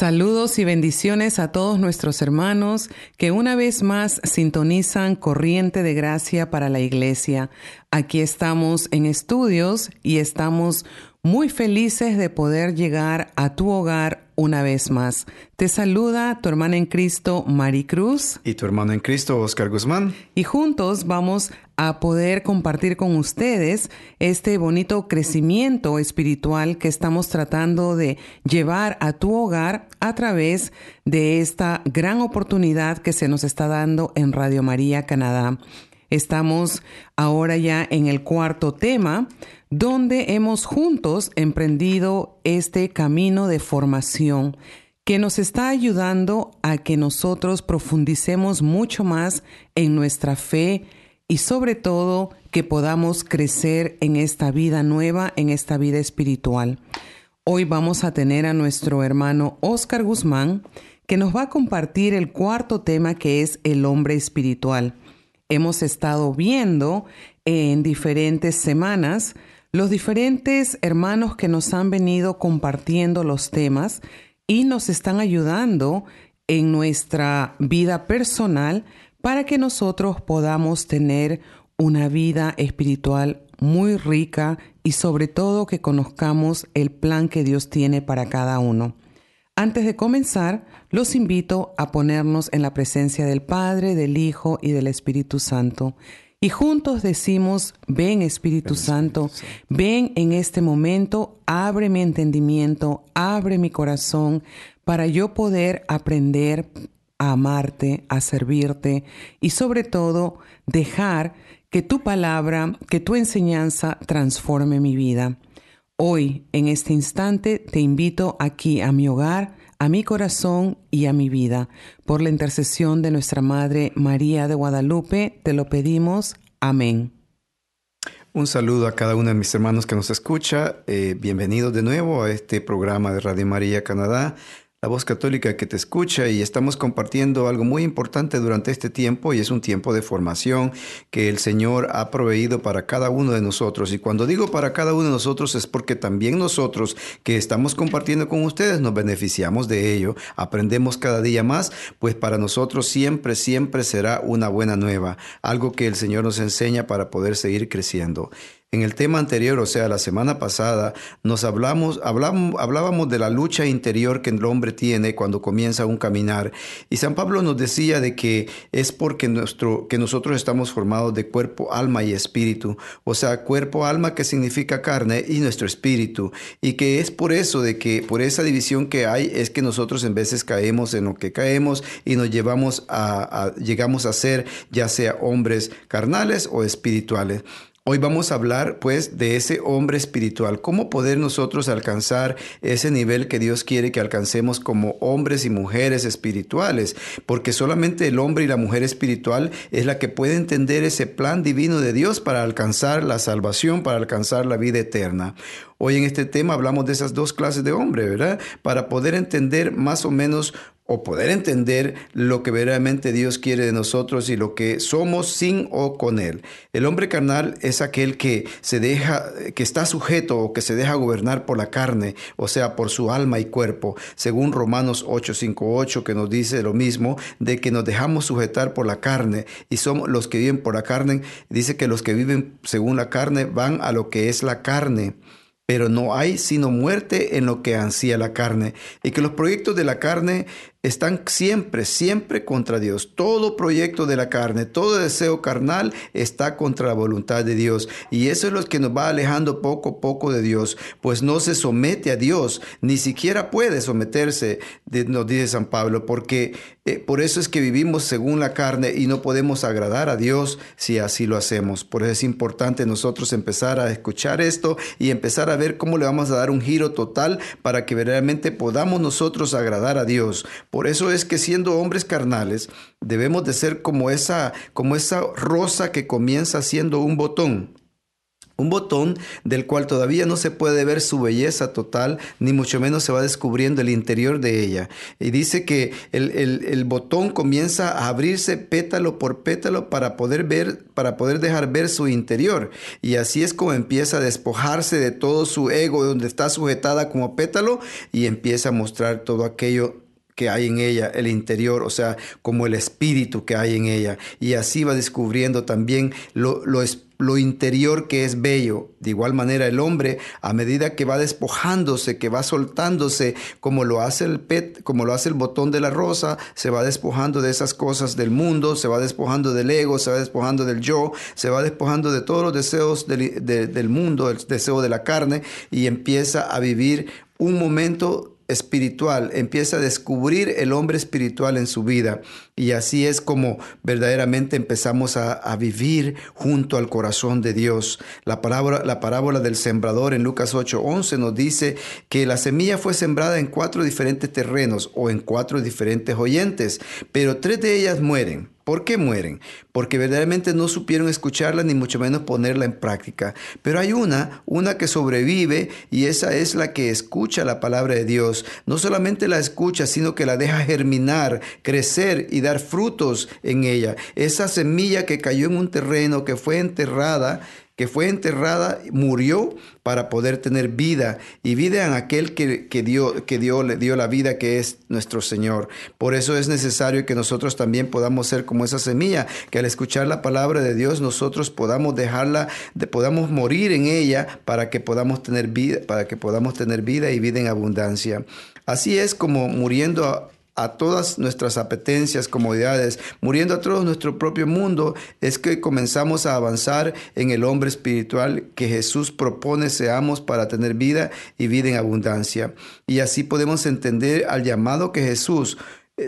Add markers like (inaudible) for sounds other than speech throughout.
Saludos y bendiciones a todos nuestros hermanos que una vez más sintonizan Corriente de Gracia para la Iglesia. Aquí estamos en estudios y estamos muy felices de poder llegar a tu hogar una vez más. Te saluda tu hermana en Cristo, Mari Cruz. Y tu hermano en Cristo, Oscar Guzmán. Y juntos vamos a poder compartir con ustedes este bonito crecimiento espiritual que estamos tratando de llevar a tu hogar a través de esta gran oportunidad que se nos está dando en Radio María Canadá. Estamos ahora ya en el cuarto tema, donde hemos juntos emprendido este camino de formación que nos está ayudando a que nosotros profundicemos mucho más en nuestra fe y sobre todo que podamos crecer en esta vida nueva, en esta vida espiritual. Hoy vamos a tener a nuestro hermano Oscar Guzmán, que nos va a compartir el cuarto tema que es el hombre espiritual. Hemos estado viendo en diferentes semanas los diferentes hermanos que nos han venido compartiendo los temas y nos están ayudando en nuestra vida personal para que nosotros podamos tener una vida espiritual muy rica y sobre todo que conozcamos el plan que Dios tiene para cada uno. Antes de comenzar, los invito a ponernos en la presencia del Padre, del Hijo y del Espíritu Santo y juntos decimos, ven Espíritu Santo, ven en este momento, abre mi entendimiento, abre mi corazón para yo poder aprender a amarte, a servirte y sobre todo dejar que tu palabra, que tu enseñanza transforme mi vida. Hoy, en este instante, te invito aquí a mi hogar, a mi corazón y a mi vida. Por la intercesión de nuestra Madre María de Guadalupe, te lo pedimos. Amén. Un saludo a cada uno de mis hermanos que nos escucha. Eh, bienvenidos de nuevo a este programa de Radio María Canadá la voz católica que te escucha y estamos compartiendo algo muy importante durante este tiempo y es un tiempo de formación que el Señor ha proveído para cada uno de nosotros. Y cuando digo para cada uno de nosotros es porque también nosotros que estamos compartiendo con ustedes nos beneficiamos de ello, aprendemos cada día más, pues para nosotros siempre, siempre será una buena nueva, algo que el Señor nos enseña para poder seguir creciendo. En el tema anterior, o sea, la semana pasada, nos hablamos, hablamos, hablábamos de la lucha interior que el hombre tiene cuando comienza un caminar. Y San Pablo nos decía de que es porque nuestro, que nosotros estamos formados de cuerpo, alma y espíritu. O sea, cuerpo, alma que significa carne y nuestro espíritu. Y que es por eso de que, por esa división que hay, es que nosotros en veces caemos en lo que caemos y nos llevamos a, a llegamos a ser ya sea hombres carnales o espirituales. Hoy vamos a hablar pues de ese hombre espiritual, cómo poder nosotros alcanzar ese nivel que Dios quiere que alcancemos como hombres y mujeres espirituales, porque solamente el hombre y la mujer espiritual es la que puede entender ese plan divino de Dios para alcanzar la salvación, para alcanzar la vida eterna. Hoy en este tema hablamos de esas dos clases de hombre, ¿verdad? Para poder entender más o menos o poder entender lo que verdaderamente Dios quiere de nosotros y lo que somos sin o con Él. El hombre carnal es aquel que se deja, que está sujeto o que se deja gobernar por la carne, o sea, por su alma y cuerpo, según Romanos 8:58, que nos dice lo mismo, de que nos dejamos sujetar por la carne y somos los que viven por la carne, dice que los que viven según la carne van a lo que es la carne pero no hay sino muerte en lo que ansía la carne, y que los proyectos de la carne están siempre, siempre contra Dios. Todo proyecto de la carne, todo deseo carnal está contra la voluntad de Dios. Y eso es lo que nos va alejando poco a poco de Dios, pues no se somete a Dios, ni siquiera puede someterse, nos dice San Pablo, porque eh, por eso es que vivimos según la carne y no podemos agradar a Dios si así lo hacemos. Por eso es importante nosotros empezar a escuchar esto y empezar a ver cómo le vamos a dar un giro total para que verdaderamente podamos nosotros agradar a Dios por eso es que siendo hombres carnales, debemos de ser como esa, como esa rosa que comienza siendo un botón. Un botón del cual todavía no se puede ver su belleza total, ni mucho menos se va descubriendo el interior de ella. Y dice que el, el, botón comienza a abrirse pétalo por pétalo para poder ver, para poder dejar ver su interior. Y así es como empieza a despojarse de todo su ego, donde está sujetada como pétalo, y empieza a mostrar todo aquello que hay en ella, el interior, o sea, como el espíritu que hay en ella. Y así va descubriendo también lo, lo, interior que es bello. De igual manera el hombre, a medida que va despojándose, que va soltándose, como lo hace el pet, como lo hace el botón de la rosa, se va despojando de esas cosas del mundo, se va despojando del ego, se va despojando del yo, se va despojando de todos los deseos del, del mundo, el deseo de la carne, y empieza a vivir un momento espiritual, empieza a descubrir el hombre espiritual en su vida. Y así es como verdaderamente empezamos a, vivir junto al corazón de Dios. La parábola, la parábola del sembrador en Lucas 8:11 nos dice que la semilla fue sembrada en cuatro diferentes terrenos o en cuatro diferentes oyentes, pero tres de ellas mueren. ¿Por qué mueren? Porque verdaderamente no supieron escucharla ni mucho menos ponerla en práctica. Pero hay una, una que sobrevive y esa es la que escucha la palabra de Dios. No solamente la escucha, sino que la deja germinar, crecer y dar frutos en ella. Esa semilla que cayó en un terreno, que fue enterrada, que fue enterrada, murió para poder tener vida y vida en aquel que, que, dio, que dio, le dio la vida, que es nuestro Señor. Por eso es necesario que nosotros también podamos ser como esa semilla, que al escuchar la palabra de Dios nosotros podamos dejarla, de, podamos morir en ella para que podamos tener vida, para que podamos tener vida y vida en abundancia. Así es como muriendo todas nuestras apetencias, comodidades, muriendo a todo nuestro propio mundo, es que comenzamos a avanzar en el hombre espiritual que Jesús propone seamos para tener vida y vida en abundancia. Y así podemos entender al llamado que Jesús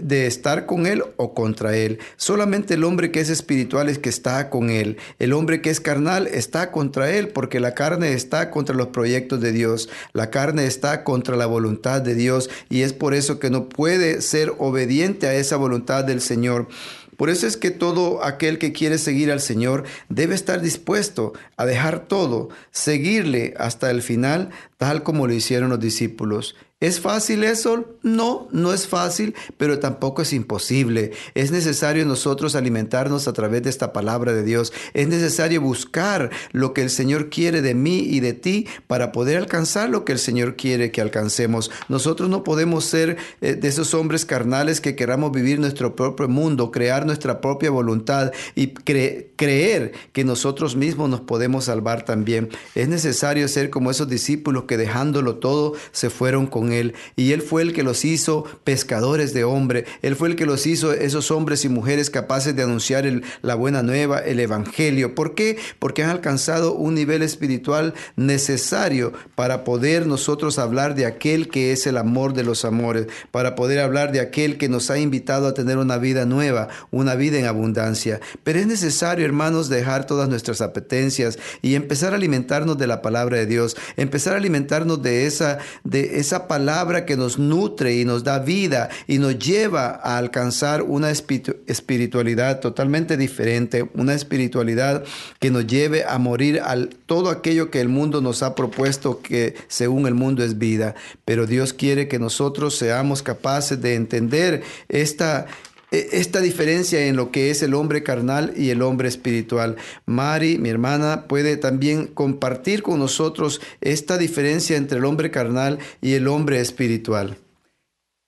de estar con Él o contra Él. Solamente el hombre que es espiritual es que está con Él. El hombre que es carnal está contra Él porque la carne está contra los proyectos de Dios. La carne está contra la voluntad de Dios y es por eso que no puede ser obediente a esa voluntad del Señor. Por eso es que todo aquel que quiere seguir al Señor debe estar dispuesto a dejar todo, seguirle hasta el final, tal como lo hicieron los discípulos. ¿Es fácil eso? No, no es fácil, pero tampoco es imposible. Es necesario nosotros alimentarnos a través de esta palabra de Dios. Es necesario buscar lo que el Señor quiere de mí y de ti para poder alcanzar lo que el Señor quiere que alcancemos. Nosotros no podemos ser eh, de esos hombres carnales que queramos vivir nuestro propio mundo, crear nuestra propia voluntad y creer que nosotros mismos nos podemos salvar también. Es necesario ser como esos discípulos que dejándolo todo se fueron con él. Y Él fue el que los hizo pescadores de hombre. Él fue el que los hizo esos hombres y mujeres capaces de anunciar la buena nueva, el Evangelio. ¿Por qué? Porque han alcanzado un nivel espiritual necesario para poder nosotros hablar de aquel que es el amor de los amores, para poder hablar de aquel que nos ha invitado a tener una vida nueva, una vida en abundancia. Pero es necesario, hermanos, dejar todas nuestras apetencias y empezar a alimentarnos de la palabra de Dios, empezar a alimentarnos de esa, de esa palabra palabra que nos nutre y nos da vida y nos lleva a alcanzar una espiritualidad totalmente diferente, una espiritualidad que nos lleve a morir al todo aquello que el mundo nos ha propuesto que según el mundo es vida. Pero Dios quiere que nosotros seamos capaces de entender esta esta diferencia en lo que es el hombre carnal y el hombre espiritual. Mari, mi hermana, puede también compartir con nosotros esta diferencia entre el hombre carnal y el hombre espiritual.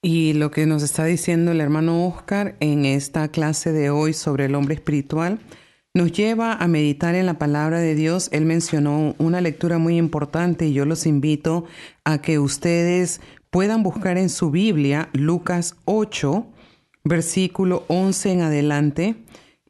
Y lo que nos está diciendo el hermano Oscar en esta clase de hoy sobre el hombre espiritual nos lleva a meditar en la palabra de Dios. Él mencionó una lectura muy importante y yo los invito a que ustedes puedan buscar en su Biblia Lucas 8, versículo 11 en adelante.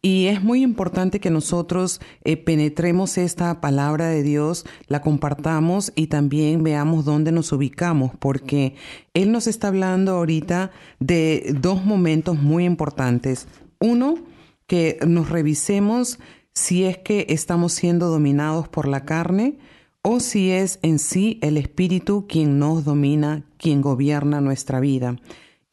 Y es muy importante que nosotros eh, penetremos esta palabra de Dios, la compartamos y también veamos dónde nos ubicamos, porque Él nos está hablando ahorita de dos momentos muy importantes. Uno, que nos revisemos si es que estamos siendo dominados por la carne o si es en sí el Espíritu quien nos domina, quien gobierna nuestra vida.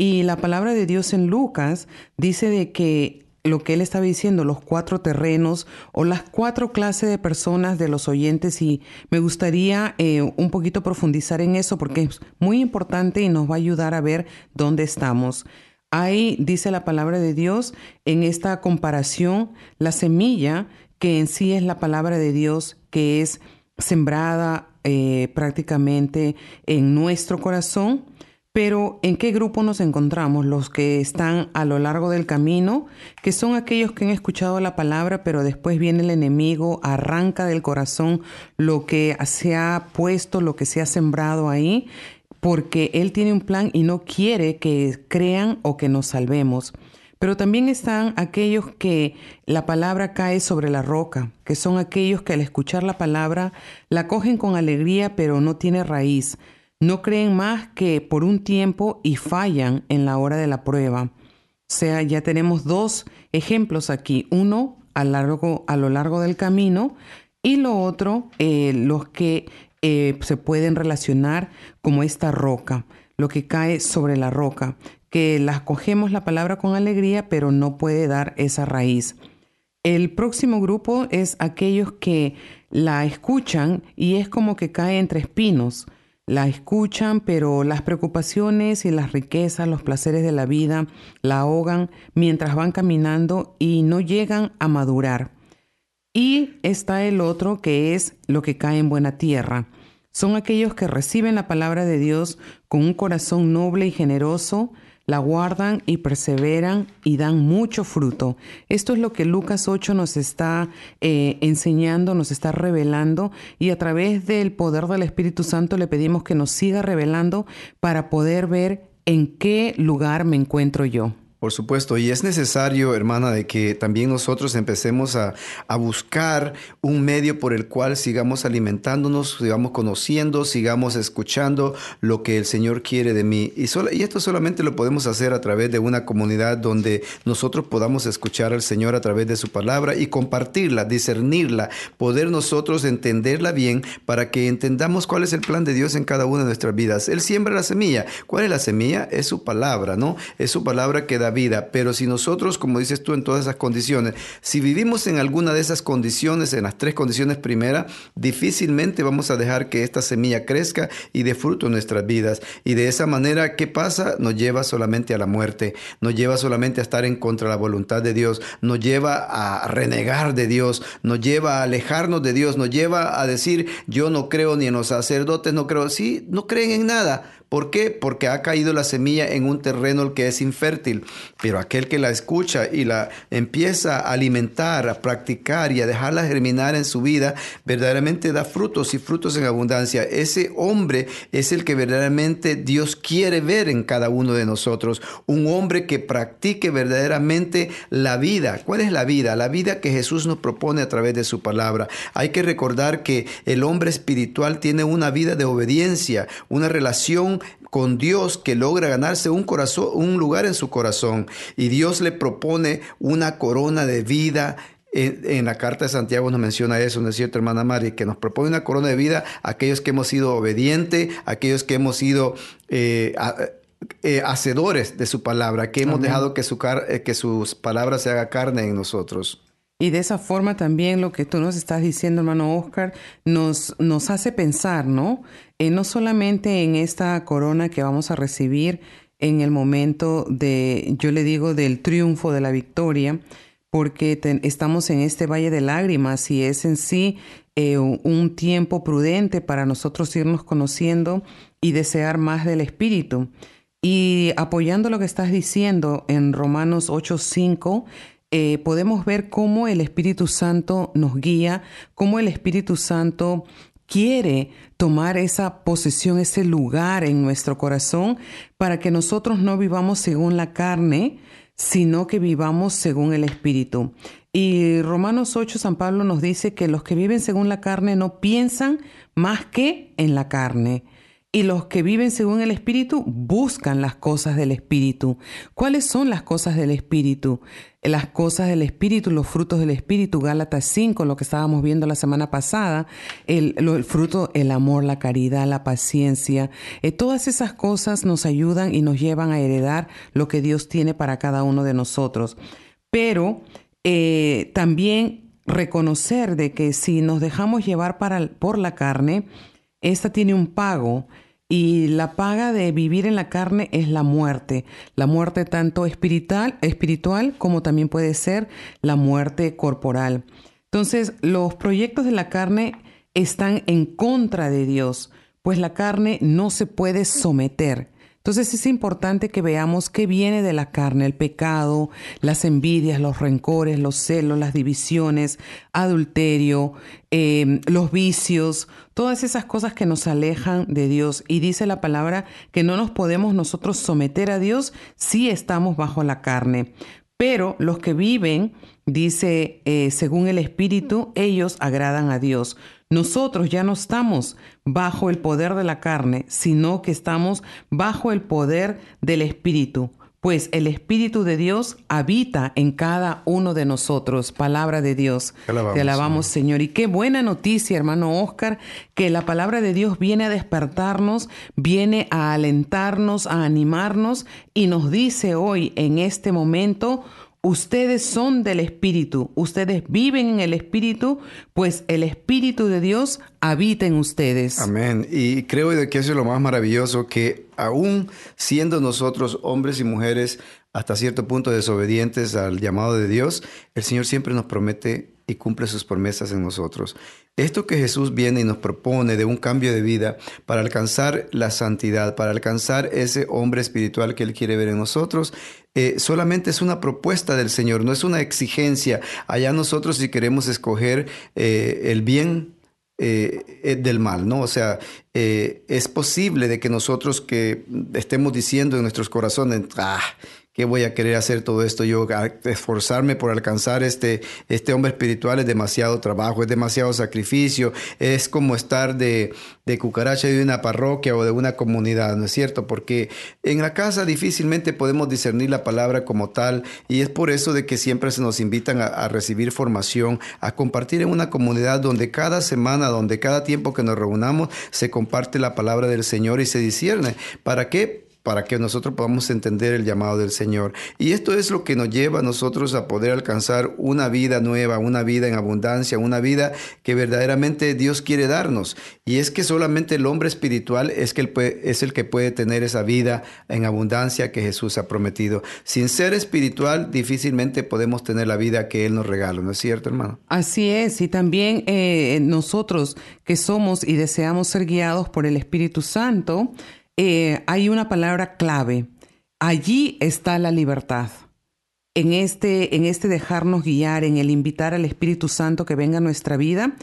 Y la palabra de Dios en Lucas dice de que lo que él estaba diciendo, los cuatro terrenos o las cuatro clases de personas de los oyentes y me gustaría eh, un poquito profundizar en eso porque es muy importante y nos va a ayudar a ver dónde estamos. Ahí dice la palabra de Dios en esta comparación, la semilla que en sí es la palabra de Dios que es sembrada eh, prácticamente en nuestro corazón pero ¿en qué grupo nos encontramos? Los que están a lo largo del camino, que son aquellos que han escuchado la palabra, pero después viene el enemigo, arranca del corazón lo que se ha puesto, lo que se ha sembrado ahí, porque Él tiene un plan y no quiere que crean o que nos salvemos. Pero también están aquellos que la palabra cae sobre la roca, que son aquellos que al escuchar la palabra la cogen con alegría, pero no tiene raíz no creen más que por un tiempo y fallan en la hora de la prueba. O sea, ya tenemos dos ejemplos aquí. Uno a, largo, a lo largo del camino y lo otro, eh, los que eh, se pueden relacionar como esta roca, lo que cae sobre la roca, que las cogemos la palabra con alegría, pero no puede dar esa raíz. El próximo grupo es aquellos que la escuchan y es como que cae entre espinos la escuchan, pero las preocupaciones y las riquezas, los placeres de la vida la ahogan mientras van caminando y no llegan a madurar. Y está el otro que es lo que cae en buena tierra. Son aquellos que reciben la palabra de Dios con un corazón noble y generoso, la guardan y perseveran y dan mucho fruto. Esto es lo que Lucas 8 nos está eh, enseñando, nos está revelando y a través del poder del Espíritu Santo le pedimos que nos siga revelando para poder ver en qué lugar me encuentro yo. Por supuesto, y es necesario, hermana, de que también nosotros empecemos a, buscar un medio por el cual sigamos alimentándonos, sigamos conociendo, sigamos escuchando lo que el Señor quiere de mí. Y, y esto solamente lo podemos hacer a través de una comunidad donde nosotros podamos escuchar al Señor a través de su palabra y compartirla, discernirla, poder nosotros entenderla bien para que entendamos cuál es el plan de Dios en cada una de nuestras vidas. Él siembra la semilla. ¿Cuál es la semilla? Es su palabra, ¿no? Es su palabra que da vida. Pero si nosotros, como dices tú, en todas esas condiciones, si vivimos en alguna de esas condiciones, en las tres condiciones primeras, difícilmente vamos a dejar que esta semilla crezca y dé fruto en nuestras vidas. Y de esa manera, ¿qué pasa? Nos lleva solamente a la muerte, nos lleva solamente a estar en contra de la voluntad de Dios, nos lleva a renegar de Dios, nos lleva a alejarnos de Dios, nos lleva a decir, yo no creo ni en los sacerdotes, no creo, sí, no creen en nada ¿Por qué? Porque ha caído la semilla en un terreno que es infértil, pero aquel que la escucha y la empieza a alimentar, a practicar y a dejarla germinar en su vida, verdaderamente da frutos y frutos en abundancia. Ese hombre es el que verdaderamente Dios quiere ver en cada uno de nosotros, un hombre que practique verdaderamente la vida. ¿Cuál es la vida? La vida que Jesús nos propone a través de su palabra. Hay que recordar que el hombre espiritual tiene una vida de obediencia, una relación con Dios que logra ganarse un corazón, un lugar en su corazón y Dios le propone una corona de vida En, la carta de Santiago nos menciona eso, ¿no es cierto, hermana Mari? Que nos propone una corona de vida a aquellos que hemos sido obedientes, aquellos que hemos sido eh, eh, hacedores de su palabra, que hemos dejado que, su eh, que sus palabras se haga carne en nosotros. Y de esa forma también lo que tú nos estás diciendo, hermano Oscar, nos, nos hace pensar, ¿no? no solamente en esta corona que vamos a recibir en el momento de, yo le digo, del triunfo, de la victoria, porque estamos en este valle de lágrimas y es en sí eh, un tiempo prudente para nosotros irnos conociendo y desear más del Espíritu. Y apoyando lo que estás diciendo en Romanos 8:5, eh, podemos ver cómo el Espíritu Santo nos guía, cómo el Espíritu Santo quiere tomar esa posesión, ese lugar en nuestro corazón, para que nosotros no vivamos según la carne, sino que vivamos según el Espíritu. Y Romanos 8, San Pablo nos dice que los que viven según la carne no piensan más que en la carne. Y los que viven según el Espíritu buscan las cosas del Espíritu. ¿Cuáles son las cosas del Espíritu? Las cosas del Espíritu, los frutos del Espíritu, Gálatas 5, lo que estábamos viendo la semana pasada, el, fruto, el amor, la caridad, la paciencia. Eh, todas esas cosas nos ayudan y nos llevan a heredar lo que Dios tiene para cada uno de nosotros. Pero eh, también reconocer de que si nos dejamos llevar por la carne, esta tiene un pago y la paga de vivir en la carne es la muerte, la muerte tanto espiritual, espiritual como también puede ser la muerte corporal. Entonces, los proyectos de la carne están en contra de Dios, pues la carne no se puede someter. Entonces es importante que veamos qué viene de la carne, el pecado, las envidias, los rencores, los celos, las divisiones, adulterio, em, los vicios, todas esas cosas que nos alejan de Dios. Y dice la palabra que no nos podemos nosotros someter a Dios si estamos bajo la carne. Pero los que viven, dice, eh, según el Espíritu, ellos agradan a Dios. Nosotros ya no estamos bajo el poder de la carne, sino que estamos bajo el poder del Espíritu, pues el Espíritu de Dios habita en cada uno de nosotros. Palabra de Dios. Te alabamos, Señor. Y qué buena noticia, hermano Oscar, que la palabra de Dios viene a despertarnos, viene a alentarnos, a animarnos y nos dice hoy, en este momento, Ustedes son del Espíritu, ustedes viven en el Espíritu, pues el Espíritu de Dios habita en ustedes. Amén. Y creo que eso es lo más maravilloso, que aún siendo nosotros hombres y mujeres hasta cierto punto desobedientes al llamado de Dios, el Señor siempre nos promete y cumple sus promesas en nosotros. Esto que Jesús viene y nos propone de un cambio de vida para alcanzar la santidad, para alcanzar ese hombre espiritual que Él quiere ver en nosotros, eh, solamente es una propuesta del Señor, no es una exigencia. Allá nosotros si queremos escoger eh, el bien eh, del mal, ¿no? O sea, es posible de que nosotros que estemos diciendo en nuestros corazones, ah, ¿Qué voy a querer hacer todo esto? Yo esforzarme por alcanzar este, este hombre espiritual es demasiado trabajo, es demasiado sacrificio, es como estar de, cucaracha de una parroquia o de una comunidad, ¿no es cierto? Porque en la casa difícilmente podemos discernir la palabra como tal y es por eso de que siempre se nos invitan a, a recibir formación, a compartir en una comunidad donde cada semana, donde cada tiempo que nos reunamos se comparte la palabra del Señor y se discierne. ¿Para qué? Para que nosotros podamos entender el llamado del Señor. Y esto es lo que nos lleva a nosotros a poder alcanzar una vida nueva, una vida en abundancia, una vida que verdaderamente Dios quiere darnos. Y es que solamente el hombre espiritual es, que es el que puede tener esa vida en abundancia que Jesús ha prometido. Sin ser espiritual, difícilmente podemos tener la vida que Él nos regala, ¿no es cierto, hermano? Así es, y también eh, nosotros que somos y deseamos ser guiados por el Espíritu Santo, eh, hay una palabra clave. Allí está la libertad. En este, en este dejarnos guiar, en el invitar al Espíritu Santo que venga a nuestra vida,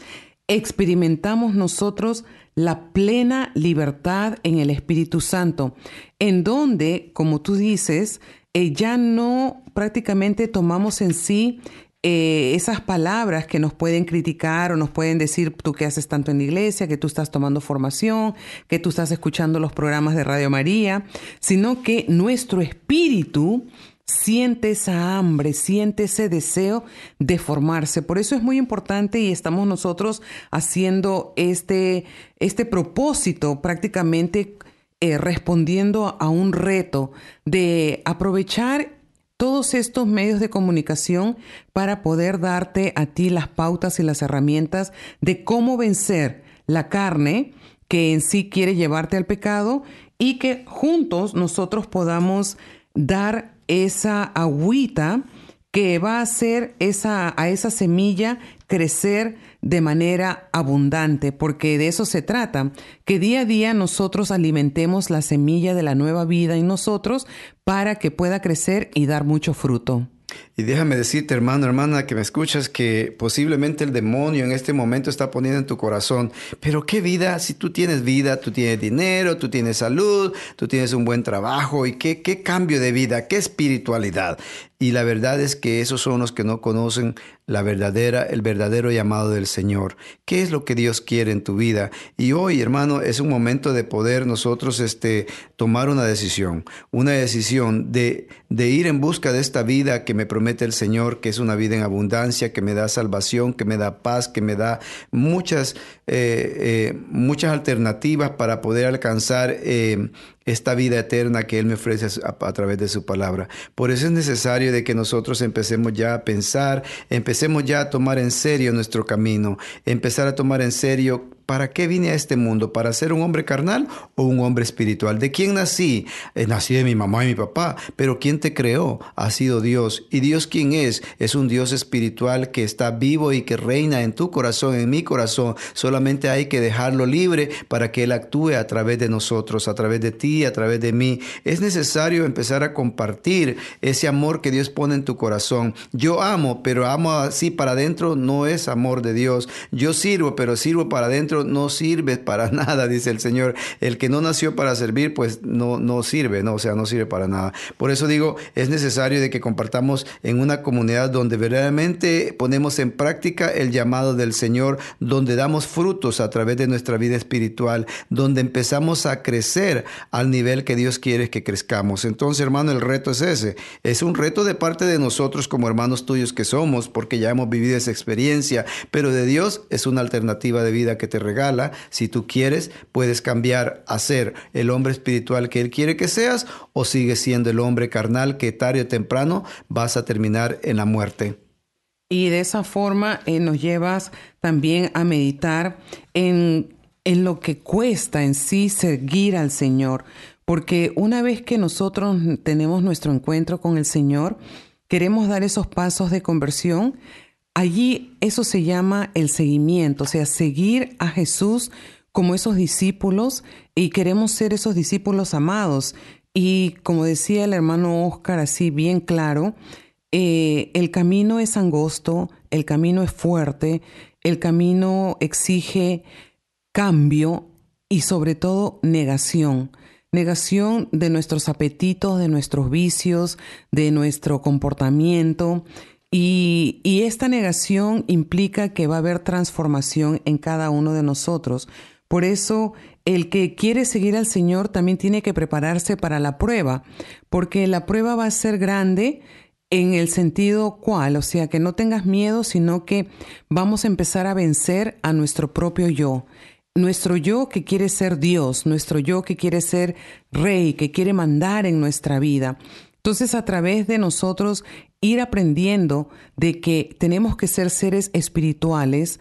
experimentamos nosotros la plena libertad en el Espíritu Santo, en donde, como tú dices, eh, ya no prácticamente tomamos en sí eh, esas palabras que nos pueden criticar o nos pueden decir tú que haces tanto en la iglesia, que tú estás tomando formación, que tú estás escuchando los programas de Radio María, sino que nuestro espíritu siente esa hambre, siente ese deseo de formarse. Por eso es muy importante y estamos nosotros haciendo este, este propósito prácticamente eh, respondiendo a un reto de aprovechar todos estos medios de comunicación para poder darte a ti las pautas y las herramientas de cómo vencer la carne que en sí quiere llevarte al pecado y que juntos nosotros podamos dar esa agüita que va a hacer esa, a esa semilla crecer de manera abundante, porque de eso se trata, que día a día nosotros alimentemos la semilla de la nueva vida en nosotros para que pueda crecer y dar mucho fruto. Y déjame decirte, hermano, hermana, que me escuchas, que posiblemente el demonio en este momento está poniendo en tu corazón, pero qué vida, si tú tienes vida, tú tienes dinero, tú tienes salud, tú tienes un buen trabajo, y qué, qué cambio de vida, qué espiritualidad. Y la verdad es que esos son los que no conocen la verdadera, el verdadero llamado del Señor. ¿Qué es lo que Dios quiere en tu vida? Y hoy, hermano, es un momento de poder nosotros este, tomar una decisión, una decisión de, de ir en busca de esta vida que me promete el Señor, que es una vida en abundancia, que me da salvación, que me da paz, que me da muchas, eh, eh, muchas alternativas para poder alcanzar eh, esta vida eterna que Él me ofrece a, través de su palabra. Por eso es necesario de que nosotros empecemos ya a pensar, empecemos ya a tomar en serio nuestro camino, empezar a tomar en serio ¿Para qué vine a este mundo? ¿Para ser un hombre carnal o un hombre espiritual? ¿De quién nací? Eh, nací de mi mamá y mi papá, pero ¿quién te creó? Ha sido Dios. ¿Y Dios quién es? Es un Dios espiritual que está vivo y que reina en tu corazón, en mi corazón. Solamente hay que dejarlo libre para que Él actúe a través de nosotros, a través de ti, a través de mí. Es necesario empezar a compartir ese amor que Dios pone en tu corazón. Yo amo, pero amo así para adentro no es amor de Dios. Yo sirvo, pero sirvo para adentro no sirve para (laughs) nada, dice el Señor. El que no nació para servir, pues no, no sirve, ¿no? O sea, no sirve para nada. Por eso digo, es necesario de que compartamos en una comunidad donde verdaderamente ponemos en práctica el llamado del Señor, donde damos frutos a través de nuestra vida espiritual, donde empezamos a crecer al nivel que Dios quiere que crezcamos. Entonces, hermano, el reto es ese. Es un reto de parte de nosotros como hermanos tuyos que somos, porque ya hemos vivido esa experiencia, pero de Dios es una alternativa de vida que te regala. Si tú quieres, puedes cambiar a ser el hombre espiritual que Él quiere que seas o sigues siendo el hombre carnal que tarde o temprano vas a terminar en la muerte. Y de esa forma eh, nos llevas también a meditar en, en lo que cuesta en sí seguir al Señor. Porque una vez que nosotros tenemos nuestro encuentro con el Señor, queremos dar esos pasos de conversión, Allí eso se llama el seguimiento, o sea, seguir a Jesús como esos discípulos y queremos ser esos discípulos amados. Y como decía el hermano Oscar así bien claro, eh, el camino es angosto, el camino es fuerte, el camino exige cambio y sobre todo negación. Negación de nuestros apetitos, de nuestros vicios, de nuestro comportamiento y, esta negación implica que va a haber transformación en cada uno de nosotros. Por eso, el que quiere seguir al Señor también tiene que prepararse para la prueba, porque la prueba va a ser grande en el sentido cual, o sea, que no tengas miedo, sino que vamos a empezar a vencer a nuestro propio yo. Nuestro yo que quiere ser Dios, nuestro yo que quiere ser rey, que quiere mandar en nuestra vida. Entonces, a través de nosotros ir aprendiendo de que tenemos que ser seres espirituales,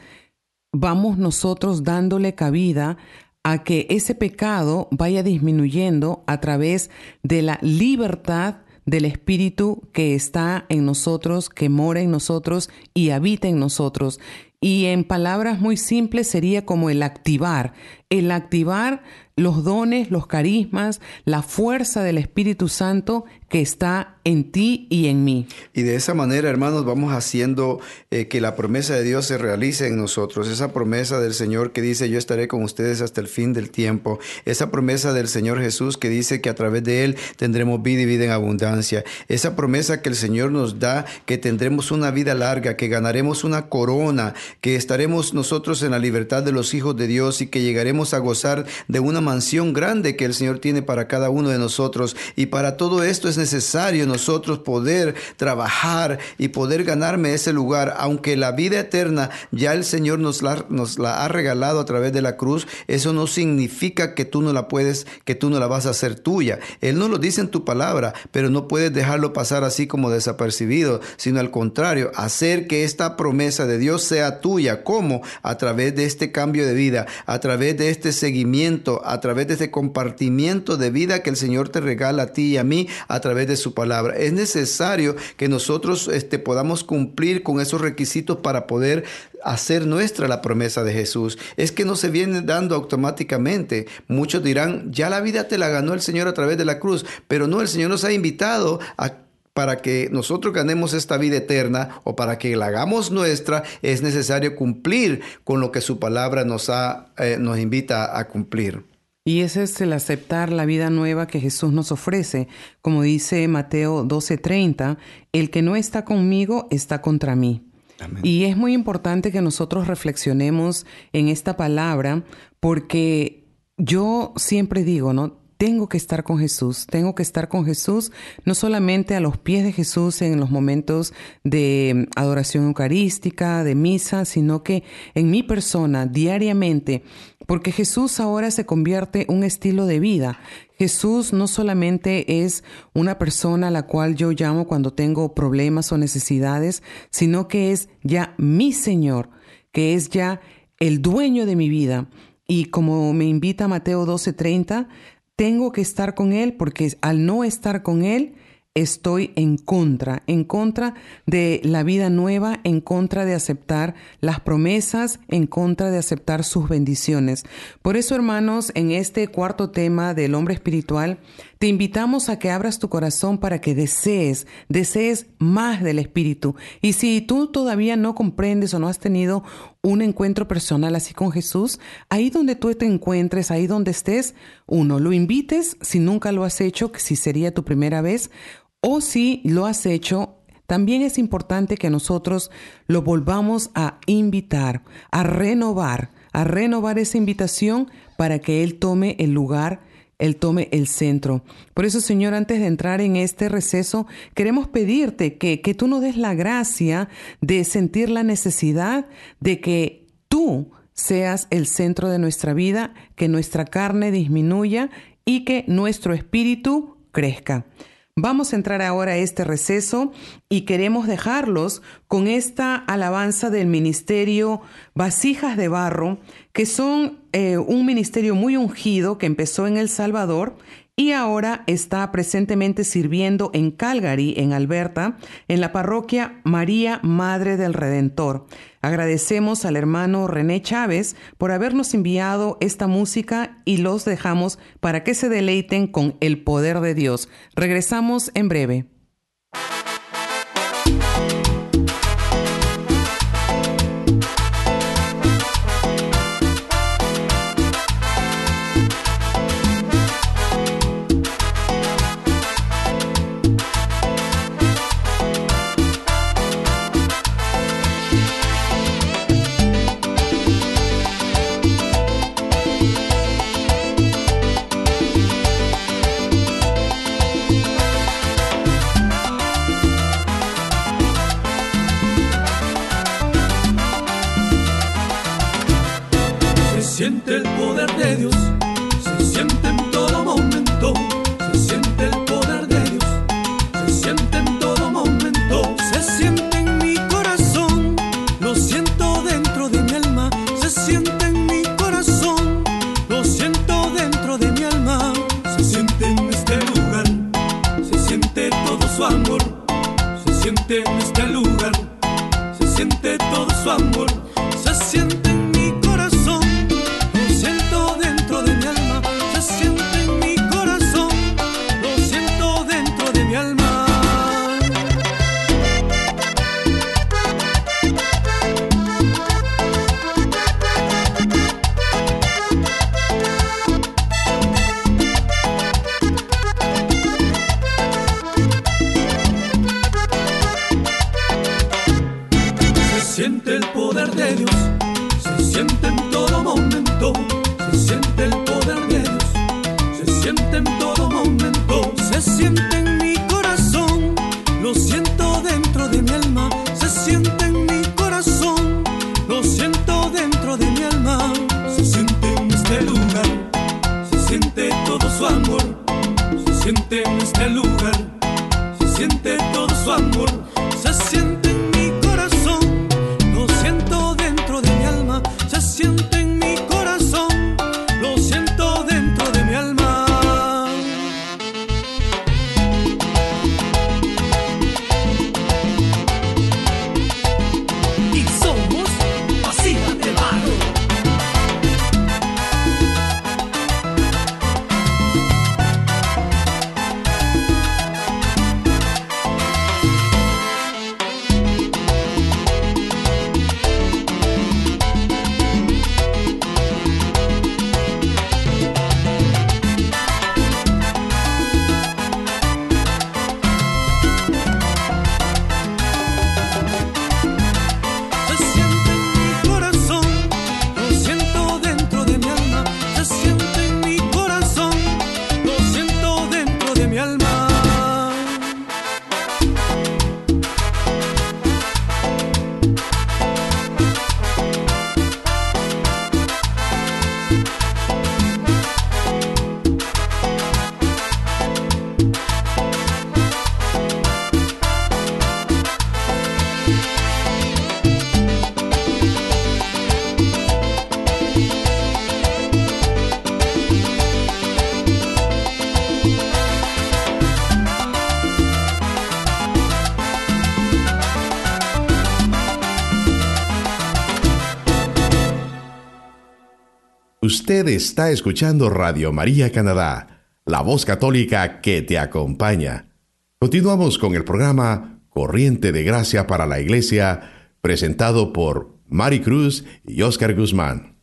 vamos nosotros dándole cabida a que ese pecado vaya disminuyendo a través de la libertad del Espíritu que está en nosotros, que mora en nosotros y habita en nosotros. Y en palabras muy simples sería como el activar, el activar los dones, los carismas, la fuerza del Espíritu Santo que está en ti y en mí. Y de esa manera, hermanos, vamos haciendo eh, que la promesa de Dios se realice en nosotros. Esa promesa del Señor que dice, yo estaré con ustedes hasta el fin del tiempo. Esa promesa del Señor Jesús que dice que a través de Él tendremos vida y vida en abundancia. Esa promesa que el Señor nos da, que tendremos una vida larga, que ganaremos una corona, que estaremos nosotros en la libertad de los hijos de Dios y que llegaremos a gozar de una mansión grande que el Señor tiene para cada uno de nosotros. Y para todo esto es necesario nosotros poder trabajar y poder ganarme ese lugar, aunque la vida eterna ya el Señor nos la, nos la ha regalado a través de la cruz, eso no significa que tú no la puedes, que tú no la vas a hacer tuya. Él no lo dice en tu palabra, pero no puedes dejarlo pasar así como desapercibido, sino al contrario, hacer que esta promesa de Dios sea tuya. ¿Cómo? A través de este cambio de vida, a través de este seguimiento, a través de este compartimiento de vida que el Señor te regala a ti y a mí a través de su palabra. Es necesario que nosotros este, podamos cumplir con esos requisitos para poder hacer nuestra la promesa de Jesús. Es que no se viene dando automáticamente. Muchos dirán, ya la vida te la ganó el Señor a través de la cruz, pero no, el Señor nos ha invitado a para que nosotros ganemos esta vida eterna o para que la hagamos nuestra, es necesario cumplir con lo que su palabra nos, ha, eh, nos invita a cumplir. Y ese es el aceptar la vida nueva que Jesús nos ofrece. Como dice Mateo 12:30, el que no está conmigo está contra mí. Y es muy importante que nosotros reflexionemos en esta palabra porque yo siempre digo, ¿no? tengo que estar con Jesús, tengo que estar con Jesús, no solamente a los pies de Jesús en los momentos de adoración eucarística, de misa, sino que en mi persona, diariamente, porque Jesús ahora se convierte un estilo de vida. Jesús no solamente es una persona a la cual yo llamo cuando tengo problemas o necesidades, sino que es ya mi Señor, que es ya el dueño de mi vida. Y como me invita Mateo 12:30, tengo que estar con Él porque al no estar con Él, estoy en contra, en contra de la vida nueva, en contra de aceptar las promesas, en contra de aceptar sus bendiciones. Por eso, hermanos, en este cuarto tema del hombre espiritual, te invitamos a que abras tu corazón para que desees, desees más del Espíritu. Y si tú todavía no comprendes o no has tenido un encuentro personal así con Jesús, ahí donde tú te encuentres, ahí donde estés, uno, lo invites si nunca lo has hecho, que si sería tu primera vez, o si lo has hecho, también es importante que nosotros lo volvamos a invitar, a renovar, a renovar esa invitación para que Él tome el lugar él tome el centro. Por eso, Señor, antes de entrar en este receso, queremos pedirte que, que tú nos des la gracia de sentir la necesidad de que tú seas el centro de nuestra vida, que nuestra carne disminuya y que nuestro espíritu crezca. Vamos a entrar ahora a este receso y queremos dejarlos con esta alabanza del ministerio Vasijas de Barro, que son eh, un ministerio muy ungido que empezó en El Salvador y ahora está presentemente sirviendo en Calgary, en Alberta, en la parroquia María Madre del Redentor. Agradecemos al hermano René Chávez por habernos enviado esta música y los dejamos para que se deleiten con el poder de Dios. Regresamos en breve. Usted está escuchando Radio María Canadá, la voz católica que te acompaña. Continuamos con el programa Corriente de Gracia para la Iglesia, presentado por Mari Cruz y Oscar Guzmán.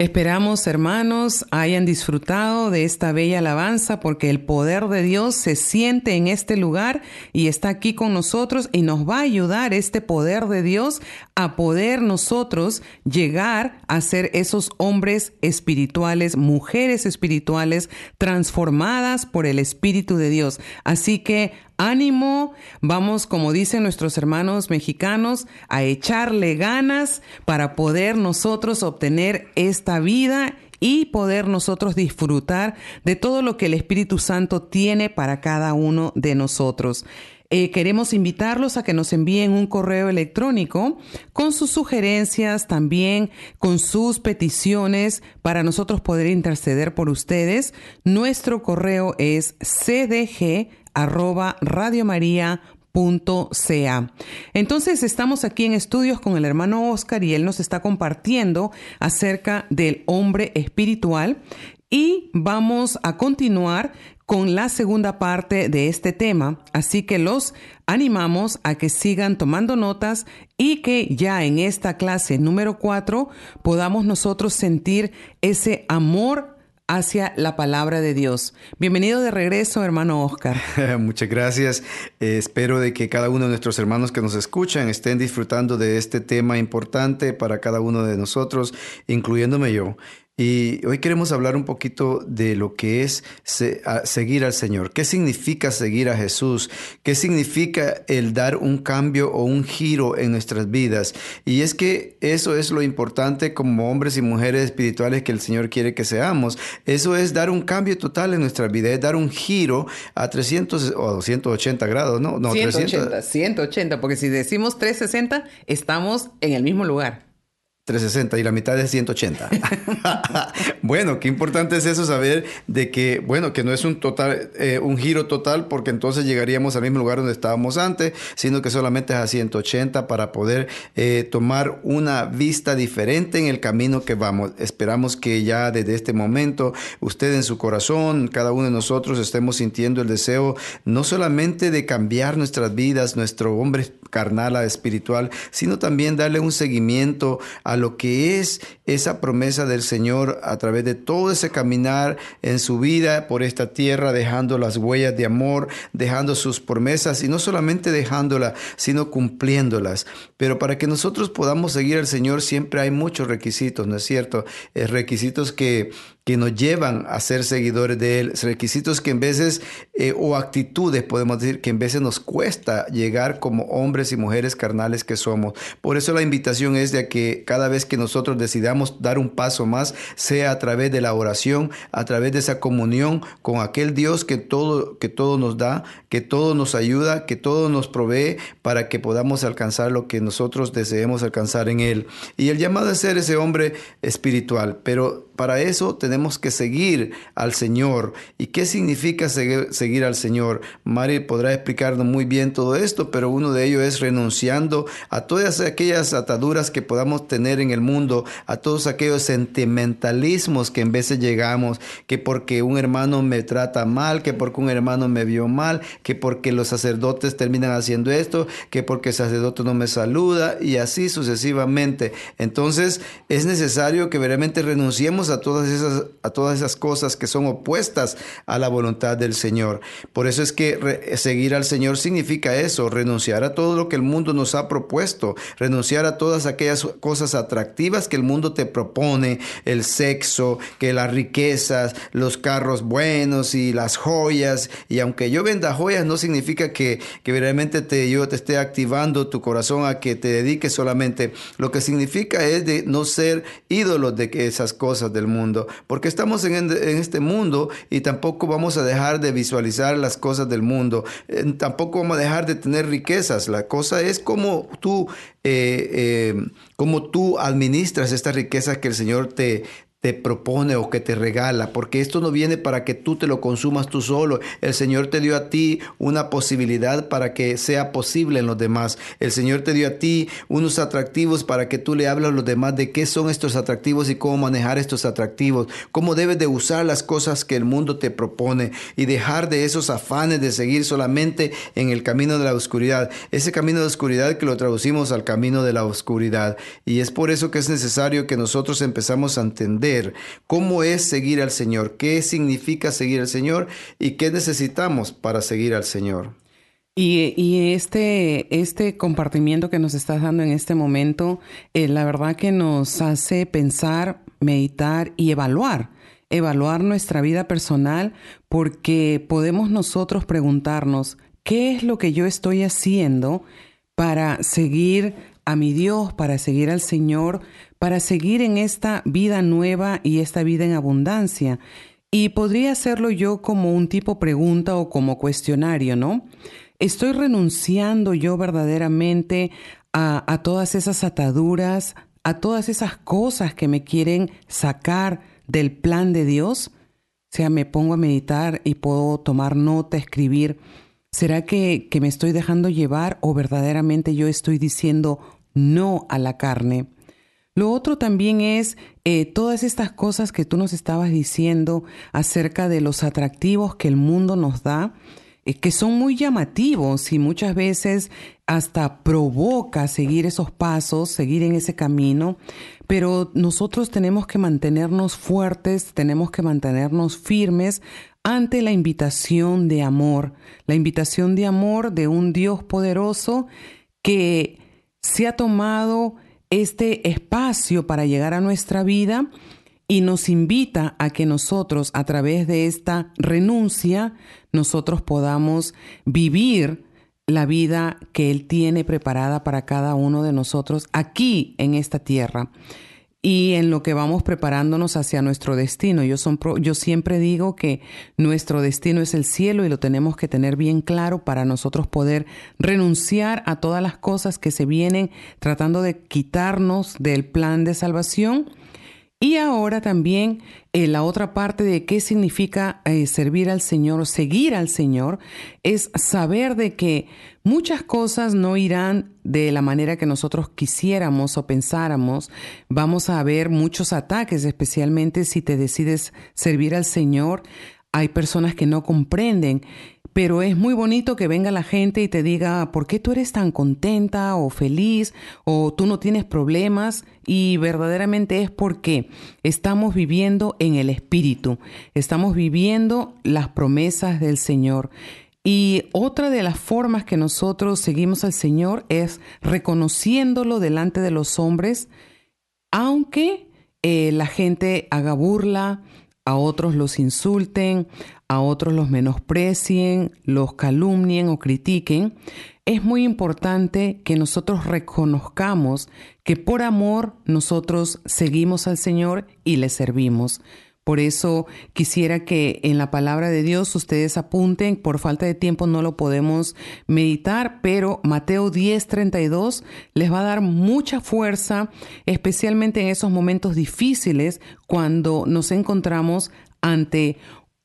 Esperamos, hermanos, hayan disfrutado de esta bella alabanza porque el poder de Dios se siente en este lugar y está aquí con nosotros y nos va a ayudar este poder de Dios a poder nosotros llegar a ser esos hombres espirituales, mujeres espirituales transformadas por el Espíritu de Dios. Así que ánimo, vamos, como dicen nuestros hermanos mexicanos, a echarle ganas para poder nosotros obtener esta vida y poder nosotros disfrutar de todo lo que el Espíritu Santo tiene para cada uno de nosotros. Eh, queremos invitarlos a que nos envíen un correo electrónico con sus sugerencias, también con sus peticiones para nosotros poder interceder por ustedes. Nuestro correo es cdg arroba radiomaria.ca. Entonces estamos aquí en estudios con el hermano Oscar y él nos está compartiendo acerca del hombre espiritual y vamos a continuar con la segunda parte de este tema, así que los animamos a que sigan tomando notas y que ya en esta clase número 4 podamos nosotros sentir ese amor hacia la palabra de Dios. Bienvenido de regreso, hermano Oscar. (laughs) Muchas gracias. Eh, espero de que cada uno de nuestros hermanos que nos escuchan estén disfrutando de este tema importante para cada uno de nosotros, incluyéndome yo. Y hoy queremos hablar un poquito de lo que es seguir al Señor. ¿Qué significa seguir a Jesús? ¿Qué significa el dar un cambio o un giro en nuestras vidas? Y es que eso es lo importante como hombres y mujeres espirituales que el Señor quiere que seamos. Eso es dar un cambio total en nuestra vida, es dar un giro a 300 o 280 grados, ¿no? No, 180, 180, porque si decimos 360, estamos en el mismo lugar. 360 y la mitad es 180. (laughs) bueno, qué importante es eso saber de que, bueno, que no es un total, eh, un giro total, porque entonces llegaríamos al mismo lugar donde estábamos antes, sino que solamente es a 180 para poder eh, tomar una vista diferente en el camino que vamos. Esperamos que ya desde este momento usted en su corazón, cada uno de nosotros estemos sintiendo el deseo no solamente de cambiar nuestras vidas, nuestro hombre carnal a espiritual, sino también darle un seguimiento a lo que es esa promesa del Señor a través de todo ese caminar en su vida por esta tierra, dejando las huellas de amor, dejando sus promesas y no solamente dejándolas, sino cumpliéndolas. Pero para que nosotros podamos seguir al Señor siempre hay muchos requisitos, ¿no es cierto? Eh, requisitos que que nos llevan a ser seguidores de Él, requisitos que en veces, eh, o actitudes, podemos decir, que en veces nos cuesta llegar como hombres y mujeres carnales que somos. Por eso la invitación es de que cada vez que nosotros decidamos dar un paso más, sea a través de la oración, a través de esa comunión con aquel Dios que todo, que todo nos da, que todo nos ayuda, que todo nos provee para que podamos alcanzar lo que nosotros deseemos alcanzar en Él. Y el llamado es ser ese hombre espiritual, pero para eso tenemos que seguir al Señor. ¿Y qué significa seguir, al Señor? Mari podrá explicarnos muy bien todo esto, pero uno de ellos es renunciando a todas aquellas ataduras que podamos tener en el mundo, a todos aquellos sentimentalismos que en veces llegamos, que porque un hermano me trata mal, que porque un hermano me vio mal, que porque los sacerdotes terminan haciendo esto, que porque el sacerdote no me saluda y así sucesivamente. Entonces es necesario que verdaderamente renunciemos a todas esas, a todas esas cosas que son opuestas a la voluntad del Señor. Por eso es que seguir al Señor significa eso, renunciar a todo lo que el mundo nos ha propuesto, renunciar a todas aquellas cosas atractivas que el mundo te propone, el sexo, que las riquezas, los carros buenos y las joyas. Y aunque yo venda joyas, no significa que, que verdaderamente te, yo te esté activando tu corazón a que te dediques solamente. Lo que significa es de no ser ídolos de esas cosas del mundo, porque estamos en, este mundo y tampoco vamos a dejar de visualizar las cosas del mundo, eh, tampoco vamos a dejar de tener riquezas. La cosa es cómo tú, eh, eh, cómo tú administras estas riquezas que el Señor te, te propone o que te regala, porque esto no viene para que tú te lo consumas tú solo. El Señor te dio a ti una posibilidad para que sea posible en los demás. El Señor te dio a ti unos atractivos para que tú le hables a los demás de qué son estos atractivos y cómo manejar estos atractivos, cómo debes de usar las cosas que el mundo te propone y dejar de esos afanes de seguir solamente en el camino de la oscuridad, ese camino de oscuridad que lo traducimos al camino de la oscuridad. Y es por eso que es necesario que nosotros empezamos a entender cómo es seguir al Señor, qué significa seguir al Señor y qué necesitamos para seguir al Señor. Y, este, este compartimiento que nos estás dando en este momento, eh, la verdad que nos hace pensar, meditar y evaluar, evaluar nuestra vida personal, porque podemos nosotros preguntarnos, ¿qué es lo que yo estoy haciendo para seguir a mi Dios, para seguir al Señor, para seguir en esta vida nueva y esta vida en abundancia. Y podría hacerlo yo como un tipo pregunta o como cuestionario, ¿no? ¿Estoy renunciando yo verdaderamente a, todas esas ataduras, a todas esas cosas que me quieren sacar del plan de Dios? O sea, me pongo a meditar y puedo tomar nota, escribir. ¿Será que, que me estoy dejando llevar o verdaderamente yo estoy diciendo no a la carne? Lo otro también es eh, todas estas cosas que tú nos estabas diciendo acerca de los atractivos que el mundo nos da, eh, que son muy llamativos y muchas veces hasta provoca seguir esos pasos, seguir en ese camino, pero nosotros tenemos que mantenernos fuertes, tenemos que mantenernos firmes ante la invitación de amor, la invitación de amor de un Dios poderoso que se ha tomado este espacio para llegar a nuestra vida y nos invita a que nosotros a través de esta renuncia nosotros podamos vivir la vida que Él tiene preparada para cada uno de nosotros aquí en esta tierra y en lo que vamos preparándonos hacia nuestro destino. Yo, son yo siempre digo que nuestro destino es el cielo y lo tenemos que tener bien claro para nosotros poder renunciar a todas las cosas que se vienen tratando de quitarnos del plan de salvación y ahora también eh, la otra parte de qué significa eh, servir al Señor o seguir al Señor es saber de que muchas cosas no irán de la manera que nosotros quisiéramos o pensáramos. Vamos a ver muchos ataques, especialmente si te decides servir al Señor. Hay personas que no comprenden pero es muy bonito que venga la gente y te diga, ¿por qué tú eres tan contenta o feliz o tú no tienes problemas? Y verdaderamente es porque estamos viviendo en el Espíritu, estamos viviendo las promesas del Señor. Y otra de las formas que nosotros seguimos al Señor es reconociéndolo delante de los hombres, aunque eh, la gente haga burla, a otros los insulten, a otros los menosprecien, los calumnien o critiquen, es muy importante que nosotros reconozcamos que por amor nosotros seguimos al Señor y le servimos. Por eso quisiera que en la palabra de Dios ustedes apunten, por falta de tiempo no lo podemos meditar, pero Mateo 10:32 les va a dar mucha fuerza, especialmente en esos momentos difíciles cuando nos encontramos ante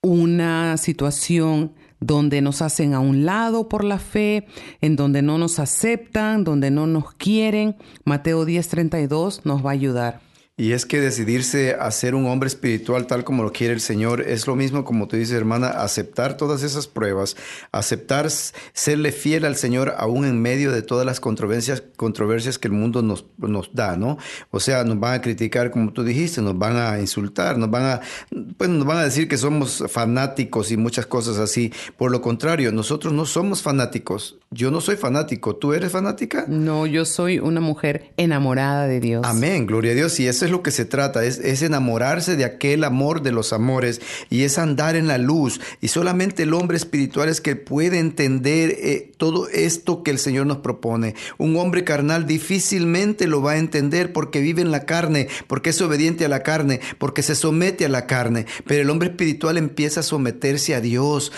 una situación donde nos hacen a un lado por la fe, en donde no nos aceptan, donde no nos quieren. Mateo 10:32 nos va a ayudar. Y es que decidirse a ser un hombre espiritual tal como lo quiere el Señor es lo mismo como tú dices, hermana, aceptar todas esas pruebas, aceptar serle fiel al Señor aún en medio de todas las controversias, controversias que el mundo nos, nos da, ¿no? O sea, nos van a criticar como tú dijiste, nos van a insultar, nos van a, pues nos van a decir que somos fanáticos y muchas cosas así. Por lo contrario, nosotros no somos fanáticos. Yo no soy fanático. ¿Tú eres fanática? No, yo soy una mujer enamorada de Dios. Amén, gloria a Dios. Y eso es lo que se trata, es, es, enamorarse de aquel amor de los amores y es andar en la luz. Y solamente el hombre espiritual es que puede entender eh, todo esto que el Señor nos propone. Un hombre carnal difícilmente lo va a entender porque vive en la carne, porque es obediente a la carne, porque se somete a la carne. Pero el hombre espiritual empieza a someterse a Dios,